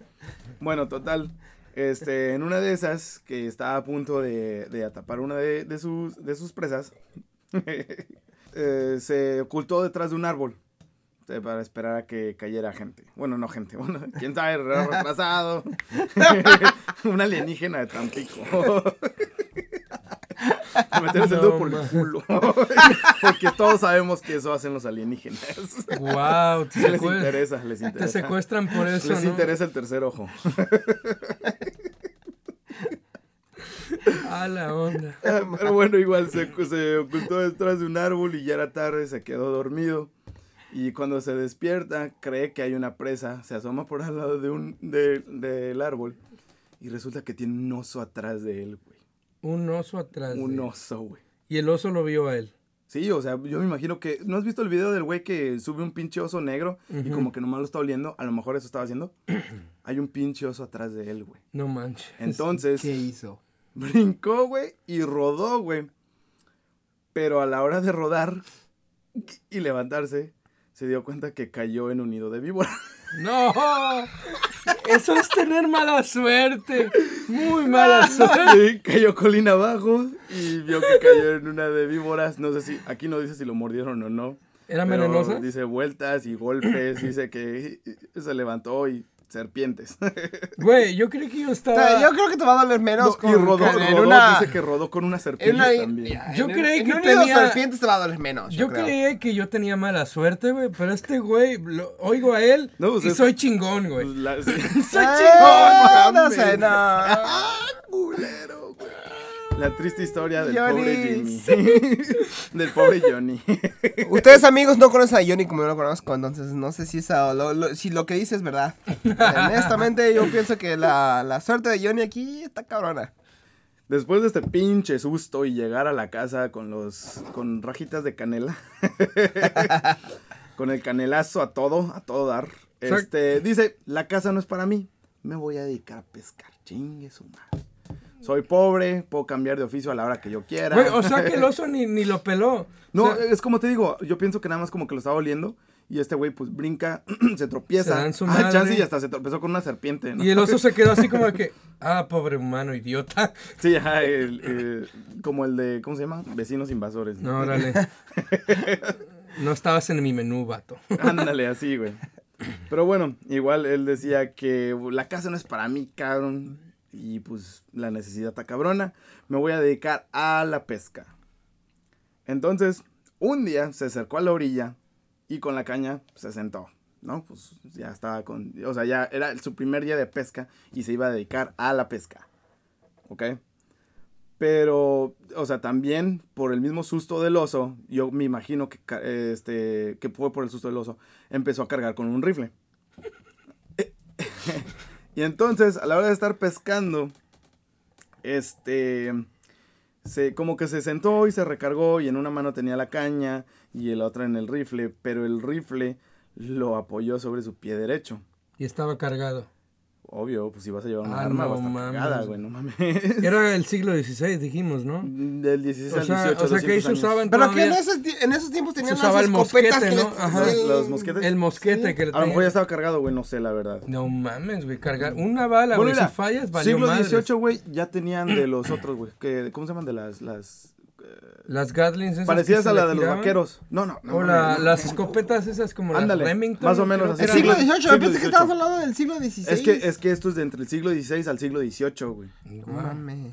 Bueno, total. Este, en una de esas, que estaba a punto de, atapar una de, de sus, de sus presas, [laughs] eh, se ocultó detrás de un árbol. eh, para esperar a que cayera gente. Bueno, no gente, [laughs] bueno, quién sabe, retrasado. [laughs] Un alienígena de Tampico. Meterse el dedo por el culo. [laughs] Porque todos sabemos que eso hacen los alienígenas. Wow, te, les interesa, les te interesa. secuestran por eso, Les ¿no? interesa el tercer ojo. A la onda. Pero bueno, igual se, se ocultó detrás de un árbol y ya era tarde, se quedó dormido. Y cuando se despierta, cree que hay una presa, se asoma por al lado de un, de- del árbol y resulta que tiene un oso atrás de él, güey. Un oso atrás. de Un oso, güey. Y el oso lo vio a él. Sí, o sea, yo me imagino que... ¿No has visto el video del güey que sube un pinche oso negro y como que nomás lo está oliendo? A lo mejor eso estaba haciendo. [clears throat] Hay un pinche oso atrás de él, güey. No manches. Entonces... ¿Qué hizo? [laughs] Brincó, güey, y rodó, güey. Pero a la hora de rodar y levantarse, se dio cuenta que cayó en un nido de víbora. [laughs] No. Eso es tener mala suerte. Muy [laughs] mala suerte. Sí, cayó colina abajo y vio que cayó en una de víboras. No sé si, aquí no dice si lo mordieron o no. ¿Era venenosa? Dice vueltas y golpes, dice que se levantó y serpientes. [laughs] Güey, yo creí que yo O estaba. sea, yo creo que te va a doler menos No, y rodó, con- en rodó, una... dice que rodó con una en serpiente una- también. Yo en- creí en que tenía- serpientes te va a doler menos, yo, Yo creo. creía que yo tenía mala suerte, güey, pero este güey, lo- oigo a él No, pues y es- soy chingón, güey. La-. [laughs] Soy chingón, [laughs] no sé, no. ¡Ah, culero, güey! La triste historia del Johnny, pobre Jimmy. [laughs] del pobre Johnny. Ustedes amigos no conocen a Johnny como yo lo conozco, entonces no sé si, esa, lo, lo- si lo que dice es verdad. Honestamente yo pienso que la, la suerte de Johnny aquí está cabrona. Después de este pinche susto y llegar a la casa con los con rajitas de canela, [laughs] con el canelazo a todo, a todo dar, este dice, la casa no es para mí, me voy a dedicar a pescar, chingue su madre. Soy pobre, puedo cambiar de oficio a la hora que yo quiera. Güey, o sea que el [laughs] oso ni, ni lo peló. No, O sea, es como te digo, yo pienso que nada más como que lo estaba oliendo y este güey pues brinca, [clears throat] se tropieza. Se dan su Ah, chance y hasta se tropezó con una serpiente, ¿no? y el oso se quedó así como que, [laughs] ah, pobre humano, idiota. [laughs] Sí, ajá, el, el- como el de, ¿cómo se llama? Vecinos invasores. No, órale. No estabas en mi menú, vato. Ándale, así, güey. Pero bueno, igual él decía que la casa no es para mí, cabrón. Y pues la necesidad está cabrona. Me voy a dedicar a la pesca. Entonces, un día se acercó a la orilla y con la caña se sentó. ¿No? Pues ya estaba con. O sea, ya era su primer día de pesca y se iba a dedicar a la pesca. ¿Ok? Pero, o sea, también por el mismo susto del oso, yo me imagino que, este, que fue por el susto del oso, empezó a cargar con un rifle. Y entonces, a la hora de estar pescando, este, se, como que se sentó y se recargó y en una mano tenía la caña y en la otra en el rifle, pero el rifle lo apoyó sobre su pie derecho. Y estaba cargado. Obvio, pues si vas a llevar una Ah, arma, no va a mames. cargada, güey, no mames. Era [laughs] el siglo XVI, dijimos, ¿no? Del 16 O al sea, 18, o sea que ahí 200 se usaban Pero que en esos, en esos tiempos se tenían usaba las el escopetas mosquete, que ¿no? les- Ajá. sí, Los mosquetes. el mosquete que le A lo mejor ya estaba cargado, güey, no sé, la verdad. No mames, güey, cargar una bala, Bueno, güey, si fallas, valió siglo. XVIII, güey, ya tenían de los otros, güey. que ¿Cómo se llaman? De las... las Las Gatlings esas parecidas a la de los vaqueros. No, no, no. O la- no, las escopetas esas como Ándale, las Remington. más o menos así. El siglo XVIII, yo pensé que estabas hablando del siglo XVI. Es que, es que esto es de entre el siglo XVI al siglo XVIII, güey.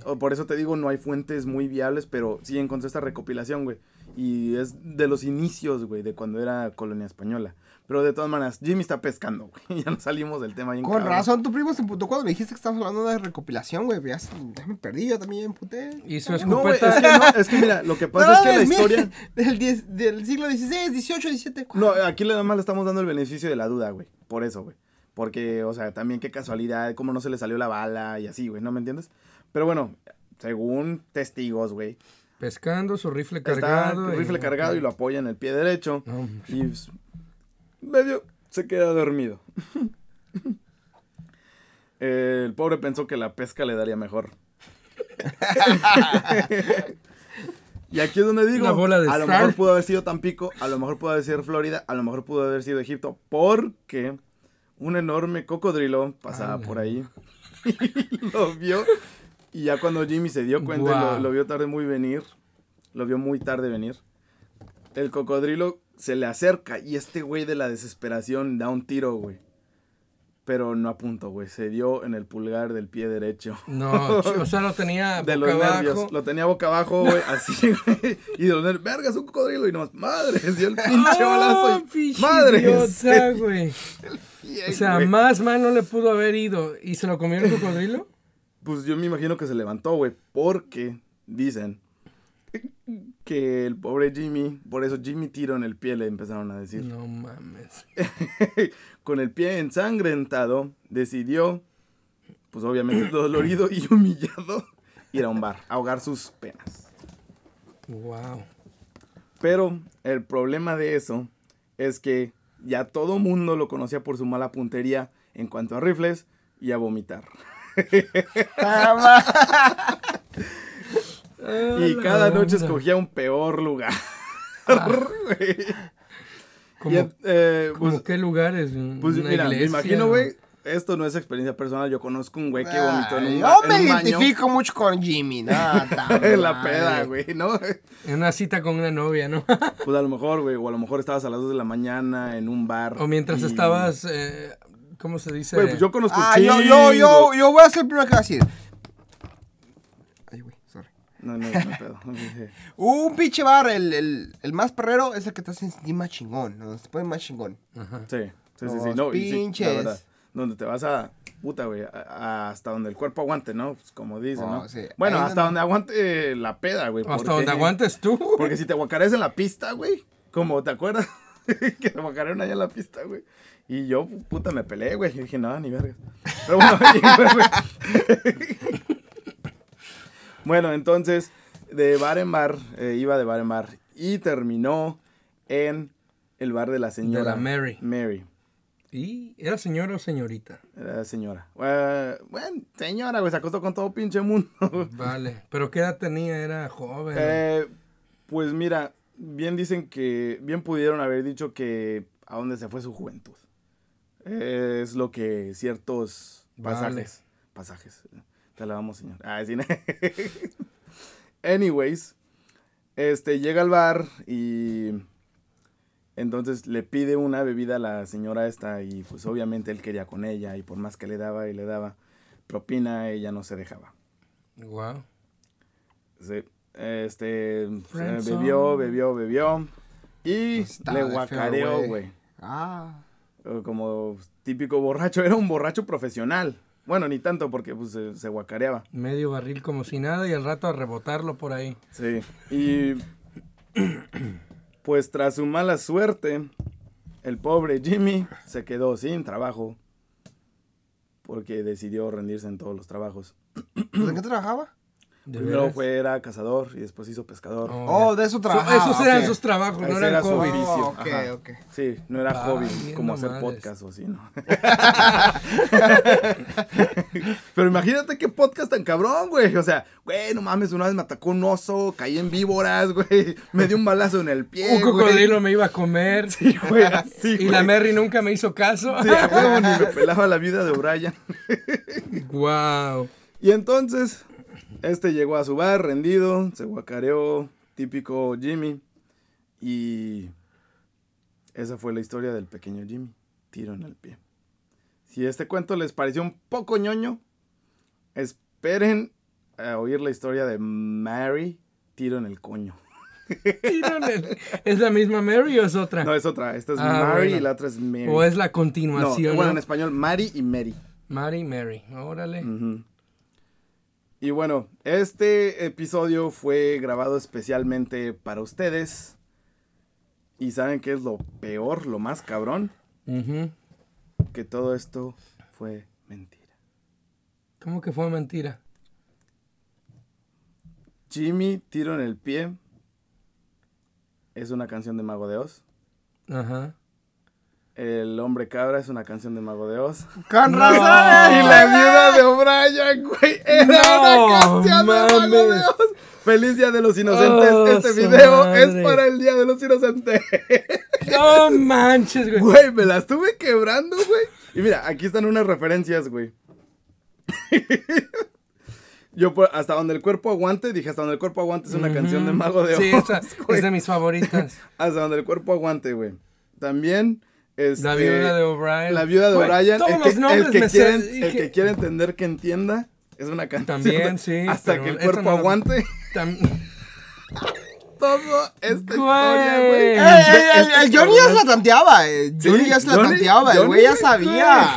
O Por eso te digo, no hay fuentes muy viables, pero sí encontré esta recopilación, güey. Y es de los inicios, güey, de cuando era colonia española. Pero de todas maneras, Jimmy está pescando, güey. [laughs] Ya no salimos del tema bien Con cabrón. razón, tu primo se emputó cuando me dijiste que estabas hablando de recopilación, güey. Ya, me perdí, yo también emputé. Y su No, güey, es que no, es que mira, lo que pasa es que la historia... [laughs] Del, diez- del siglo XVI, XVIII, XVII. No, aquí nada más le estamos dando el beneficio de la duda, güey. Por eso, güey. Porque, o sea, también qué casualidad, cómo no se le salió la bala y así, güey, ¿no me entiendes? Pero bueno, según testigos, güey. Pescando, su rifle Está cargado. el rifle cargado y lo apoya en el pie derecho. No, Y pues, medio se queda dormido. el pobre pensó que la pesca le daría mejor. y aquí es donde digo, bola de a lo sal. mejor pudo haber sido Tampico, a lo mejor pudo haber sido Florida, a lo mejor pudo haber sido Egipto, porque un enorme cocodrilo pasaba por ahí y lo vio. Y ya cuando Jimmy se dio cuenta, y lo, lo vio tarde muy venir, lo vio muy tarde venir. El cocodrilo se le acerca y este güey de la desesperación da un tiro, güey. Pero no apuntó, güey. Se dio en el pulgar del pie derecho. No, o sea, lo tenía [laughs] De boca los nervios. abajo. Lo tenía boca abajo, güey, así, [laughs] güey. Y de los nervios, verga, es un cocodrilo. Y nomás, madre, dio el [laughs] pinche balazo. ¡Ah, y, pinche madre. idiota, güey! O sea, güey. más mal no le pudo haber ido. ¿Y se lo comió el cocodrilo? Pues yo me imagino que se levantó, güey, porque dicen [laughs] que el pobre Jimmy, por eso Jimmy tiro en el pie, le empezaron a decir. No mames. [laughs] Con el pie ensangrentado, decidió, pues obviamente dolorido y humillado, ir a un bar, a ahogar sus penas. Wow. Pero el problema de eso es que ya todo mundo lo conocía por su mala puntería en cuanto a rifles y a vomitar. [laughs] Y cada noche escogía un peor lugar. [laughs] Güey. ¿Cómo, Y, eh, cómo pues, qué lugares? pues, ¿Una mira, me imagino, güey. Esto no es experiencia personal. Yo conozco un güey que vomitó en un, Yo me baño. identifico mucho con Jimmy, no, [laughs] En la peda, güey, ¿no? En una cita con una novia, ¿no? [laughs] Pues a lo mejor, güey. O a lo mejor estabas a las 2 de la mañana en un bar. o mientras y- estabas, eh, ¿cómo se dice? Güey, pues yo conozco Ah, yo, yo, yo, yo voy a ser el primero que va a decir. No, no, no pedo. [laughs] Un pinche bar, el, el, el más perrero es el que te hace sentir más chingón, ¿no? Se pone más chingón. Ajá. Sí, sí, sí, sí. Los No, y sí, la pinches. verdad. Donde te vas a, puta, güey, hasta donde el cuerpo aguante, ¿no? Pues como dicen, Oh, ¿no? sí. Bueno, Ahí hasta donde- donde aguante la peda, güey. Hasta porque- donde aguantes tú. Porque si te guacareas en la pista, güey, como, ¿te acuerdas? [laughs] que te guacarearon allá en la pista, güey. Y yo, puta, me peleé, güey. Y dije, no, ni verga. Pero bueno, [laughs] güey. Bueno, entonces, de bar en bar, eh, iba de bar en bar. Y terminó en el bar de la señora. la Mary. Mary. ¿Y era señora o señorita? Era señora. Eh, bueno, señora, güey, se acostó con todo pinche mundo. [laughs] Vale. ¿Pero qué edad tenía? Era joven. Eh, pues mira, bien dicen que, bien pudieron haber dicho que a dónde se fue su juventud. Eh, es lo que ciertos Vale. pasajes, pasajes, te alabamos señor. Ah, sí, ¿no? [laughs] Anyways, este, llega al bar y entonces le pide una bebida a la señora esta y pues obviamente él quería con ella y por más que le daba y le daba propina, ella no se dejaba. Wow. Sí. Este, bebió, bebió, bebió. Y Está le guacareó, güey. Ah. Como típico borracho. [laughs] Era un borracho profesional. Bueno, ni tanto porque pues, se, se guacareaba. Medio barril como si nada y al rato a rebotarlo por ahí. Sí. Y pues tras su mala suerte, el pobre Jimmy se quedó sin trabajo. Porque decidió rendirse en todos los trabajos. ¿Pues ¿En qué trabajaba? ¿De Primero veras? fue era cazador y después hizo pescador. Oh, Oh, de eso So- trabajaba. esos eran ok. sus trabajos, no eran era su hobbies. oficio. Oh, ok, Ajá. ok. Sí, no era Ah, hobby como hacer madres. podcast o así, ¿no? [laughs] Pero imagínate qué podcast tan cabrón, güey. O sea, güey, no mames, una vez me atacó un oso, caí en víboras, güey. Me dio un balazo en el pie. Un cocodrilo me iba a comer. Sí, güey, así, y güey. la Mary nunca me hizo caso. Sí, huevo, ni me pelaba la vida de O'Brien. wow. [laughs] Y entonces, este llegó a su bar rendido, se guacareó, típico Jimmy. Y esa fue la historia del pequeño Jimmy. Tiro en el pie. Si este cuento les pareció un poco ñoño, esperen a oír la historia de Mary, tiro en el coño. ¿Es la misma Mary o es otra? No, es otra. Esta es Ah, Mary bueno. y la otra es Mary. ¿O es la no, continuación? bueno, en ¿no? español, Mary y Mary. Mary, Mary. Órale. Y bueno, este episodio fue grabado especialmente para ustedes. ¿Y saben qué es lo peor, lo más cabrón? Que todo esto fue mentira. ¿Cómo que fue mentira? Jimmy, tiro en el pie. Es una canción de Mago de Oz. Ajá. El hombre cabra es una canción de Mago de Oz. ¡Con No. razón! Y la viuda de O'Brien, güey, era No, una canción de Mago de. Oz. Feliz Día de los Inocentes. Oh, este video madre. es para el Día de los Inocentes. No manches, güey. Güey, me la estuve quebrando, güey. Y mira, aquí están unas referencias, güey. [laughs] Yo por- hasta donde el cuerpo aguante, dije hasta donde el cuerpo aguante es una canción de Mago de Oz. Sí, esa es de mis favoritas. [laughs] Hasta donde el cuerpo aguante, güey. También este, La viuda de O'Brien. La viuda de O'Brien. todos El, que, los nombres el que me sé, quiere, dije- el que quiere entender que entienda es una canción. También, sí, [laughs] Hasta que el cuerpo no la- aguante Tam- [laughs] todo esta Güey. historia, güey. Eh, El, este el Johnny ya se la tanteaba. eh. Sí, Johnny ya se la Johnny- tanteaba. El güey ya sabía.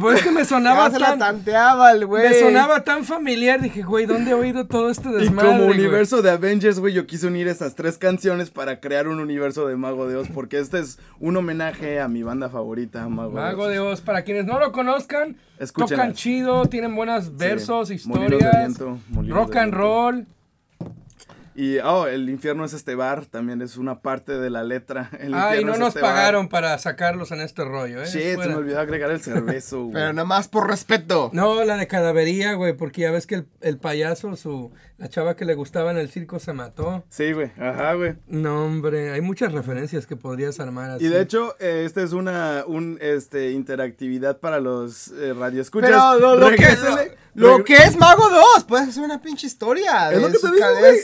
Pues es que me sonaba Ya se la tan... tanteaba el güey. Me sonaba tan familiar, dije, güey, ¿dónde he oído todo este Y desmadre? como güey? universo de Avengers, güey, yo quise unir esas tres canciones para crear un universo de Mago de Oz, porque este es un homenaje a mi banda favorita, Mago, Mago de de Oz. Oz, para quienes no lo conozcan, tocan chido, tienen buenos versos, Molinos de historias, viento, molinos rock de and roll. Y, oh, el infierno es este bar, también es una parte de la letra. El Ay, infierno no es nos este bar. pagaron para sacarlos en este rollo, ¿eh? Shit, se me olvidó agregar el cervezo, [laughs] güey. Pero nada más por respeto. No, la de cadavería, güey, porque ya ves que el, el payaso, su, la chava que le gustaba en el circo se mató. Sí, güey, ajá, güey. No, hombre, hay muchas referencias que podrías armar así. Y de hecho, eh, esta es una un, este, interactividad para los eh, radioescuchas. Pero lo, lo que, Regrésenle- lo que es Mago 2, puedes hacer una pinche historia. Es lo que te digo, güey.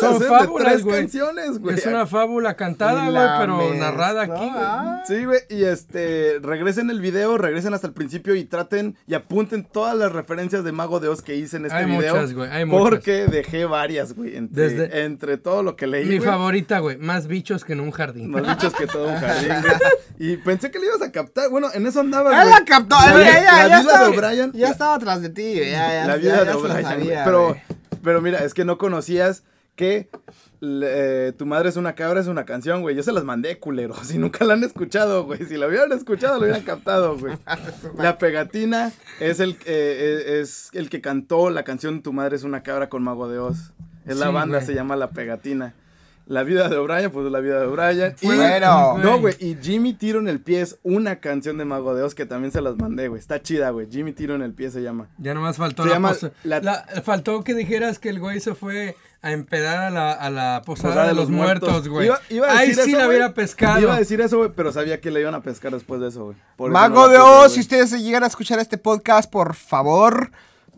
Son fábulas, güey. canciones, güey. Es una fábula cantada, güey, pero mezcla, narrada aquí. güey. ah. Sí, güey, y este, regresen el video, regresen hasta el principio y traten y apunten todas las referencias de Mago de Oz que hice en este Hay video. muchas, güey, hay muchas. Porque dejé varias, güey, entre, Desde- entre todo lo que leí, Mi güey. favorita, güey, más bichos que en un jardín. Más bichos que todo un jardín, güey. [laughs] Y pensé que le ibas a captar. Bueno, en eso andaba, Él güey. la captó. La, ya vida estaba- de O'Brien. Ya estaba atrás de ti. güey, Ya, ya, la vida ya de O'Brien. Pero, güey. pero mira, es que no conocías que le- eh, Tu madre es una cabra es una canción, güey. Yo se las mandé, culero. [laughs] Si nunca la han escuchado, güey. Si la hubieran escuchado, lo hubieran captado, güey. [laughs] La pegatina es el, eh, es el que cantó la canción Tu madre es una cabra con Mago de Oz. Es la banda, güey. se llama La Pegatina. La vida de O'Brien, pues la vida de O'Brien. Bueno. no, güey, y Jimmy Tiro en el pie es una canción de Mago de Oz que también se las mandé, güey. Está chida, güey. Jimmy Tiro en el pie se llama. Ya nomás faltó Se la, llama posa- la- la- Faltó que dijeras que el güey se fue a empedar a la, a la posada, Posada de los muertos, güey. Iba, iba a Ahí decir sí eso, la hubiera pescado. Iba a decir eso, güey, pero sabía que le iban a pescar después de eso, güey. Mago no de la Oz, si ustedes se llegan a escuchar este podcast, por favor,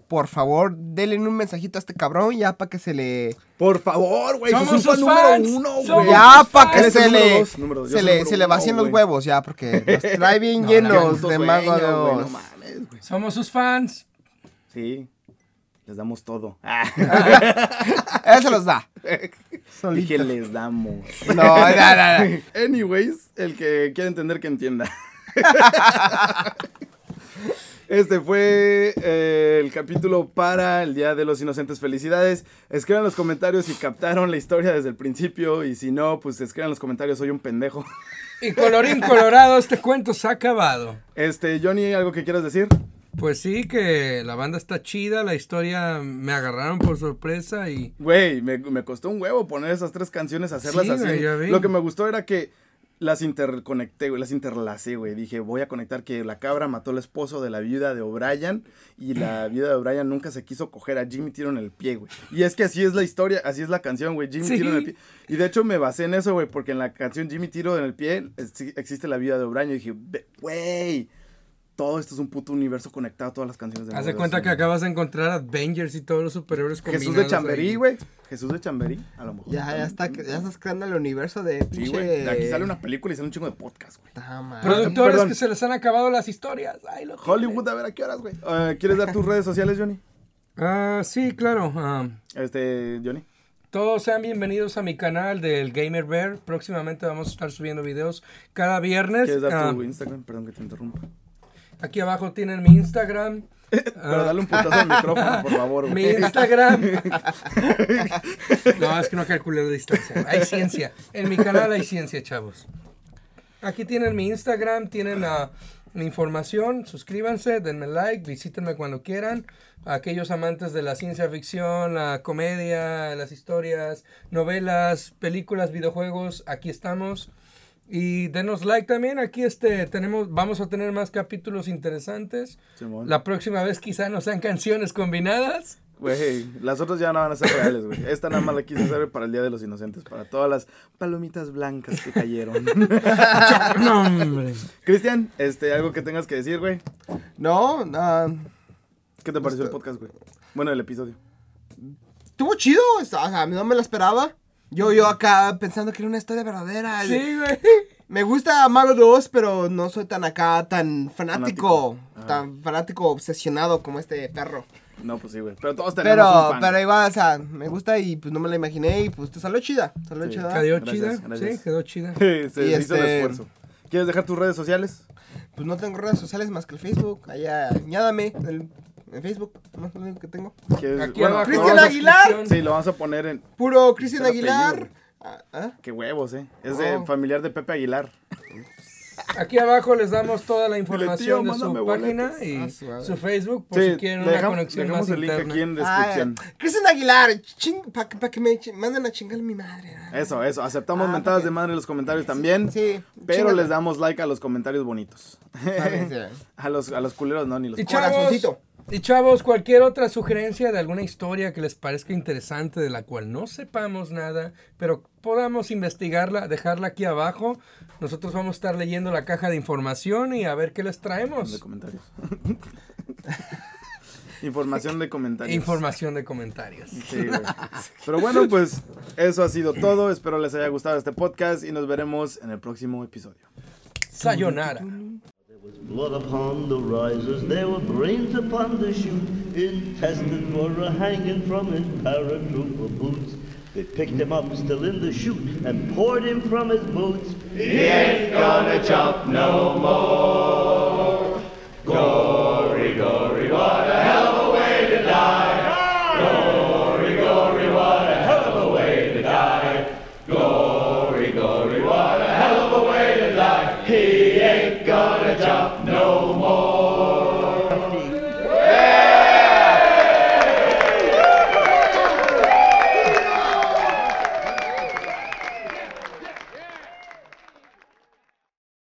por favor, denle un mensajito a este cabrón ya para que se le... Por favor, güey. Somos un fan número fans, uno, güey. Ya para que es se le, dos, número dos. Yo se le, número se le uno, vacíen los huevos ya, porque [laughs] los trae bien No, llenos de sueño, Mago de Oz. No mames, güey. Somos sus fans. Sí. Les damos todo. Ah. [laughs] Él se los da. Dije, Solito. les damos. No, no, no, no. Anyways, el que quiera entender que entienda. [laughs] Este fue eh, el capítulo para el Día de los Inocentes. Felicidades. Escriban en los comentarios si captaron la historia desde el principio y si no, pues escriban en los comentarios, soy un pendejo. Y colorín colorado, este cuento se ha acabado. Este, Johnny, ¿algo que quieras decir? Pues sí, que la banda está chida, la historia me agarraron por sorpresa y... Güey, me, me costó un huevo poner esas tres canciones, hacerlas Sí, así. Lo que me gustó era que las interconecté, güey, las interlacé, güey. Dije, voy a conectar que la cabra mató al esposo de la viuda de O'Brien y la [clears throat] viuda de O'Brien nunca se quiso coger a Jimmy Tiro en el pie, güey. Y es que así es la historia, así es la canción, güey, Jimmy Sí. Tiro en el pie. Y de hecho me basé en eso, güey, porque en la canción Jimmy Tiro en el pie es- existe la viuda de O'Brien y dije, "Ve- güey, todo esto es un puto universo conectado a todas las canciones de Haz de cuenta que acabas de encontrar Avengers y todos los superhéroes Jesús de Chamberí, güey. Jesús de Chamberí, a lo mejor. Ya, ya está, ya estás creando el universo de Sí, güey. De aquí sale una película y sale un chingo de podcast, güey. Ah. Productores Perdón. que se les han acabado las historias. Ay, lo Hollywood, a ver a qué horas, güey. Ah, ¿Quieres dar tus redes sociales, Johnny? Ah, sí, claro. ah, Este, Johnny. Todos sean bienvenidos a mi canal del Gamer Bear. Próximamente vamos a estar subiendo videos cada viernes. ¿Quieres dar Ah, tu Instagram? Perdón que te interrumpa. Aquí abajo tienen mi Instagram. [laughs] Pero dale un putazo al micrófono, por favor, Mi. Instagram. [laughs] no, es que no calculé la distancia. Hay ciencia. En mi canal hay ciencia, chavos. Aquí tienen mi Instagram, tienen ah, mi información. Suscríbanse, denme like, visítenme cuando quieran. Aquellos amantes de la ciencia ficción, la comedia, las historias, novelas, películas, videojuegos, aquí estamos. Y denos like también. Aquí este tenemos, vamos a tener más capítulos interesantes. Simón. La próxima vez quizá no sean canciones combinadas. Güey, las otras ya no van a ser reales, güey. Esta nada más la quise hacer para el Día de los Inocentes, para todas las palomitas blancas que cayeron. [laughs] No, hombre. Cristian, este, algo que tengas que decir, güey. No, no. ¿Qué te pareció el podcast, güey? Bueno, el episodio. Estuvo chido, o sea, no me lo esperaba. Yo, yo acá pensando que era una historia verdadera. Sí, güey. Me gusta Mago 2, pero no soy tan acá, tan fanático, tan fanático obsesionado como este perro. No, pues sí, güey. Pero todos tenemos un Pero, fan. pero igual, o sea, me gusta y pues no me la imaginé y pues te salió chida, salió Sí. chida. Quedó Gracias, chida. gracias. Sí, quedó chida. [laughs] se Y hizo el este- esfuerzo. ¿Quieres dejar tus redes sociales? Pues no tengo redes sociales más que el Facebook, allá, añádame en Facebook, nomás lo único que tengo. ¿Quieres- Aquí bueno, abajo. Cristian Aguilar. Sí, lo vamos a poner en... Puro Cristian Aguilar. Ah, ¿ah? Qué huevos, ¿eh? Es de Oh. familiar de Pepe Aguilar. Aquí abajo les damos toda la información tío, de su página boletos. y Ah, su Facebook por sí, si quieren una dejamos, conexión dejamos más el link aquí en descripción. Ah, Cristian Aguilar, para que me manden a chingar mi madre. ¿no? Eso, eso. Aceptamos Ah, mentadas porque- de madre en los comentarios también. Sí, Pero chingale. les damos like a los comentarios bonitos. Vale, sí. [laughs] a, los, a los culeros no, ni los Y Corazoncito. Y chavos, cualquier otra sugerencia de alguna historia que les parezca interesante, de la cual no sepamos nada, pero podamos investigarla, dejarla aquí abajo. Nosotros vamos a estar leyendo la caja de información y a ver qué les de traemos. comentarios. [laughs] Información de comentarios. Información de comentarios. Sí, güey. Pero bueno, pues eso ha sido todo. Espero les haya gustado este podcast y nos veremos en el próximo episodio. Sayonara. There was blood upon the risers, there were brains upon the chute, intestines were hanging from his paratrooper boots. They picked him up still in the chute and poured him from his boots. He ain't gonna jump no more. Gory, gory, what a hell!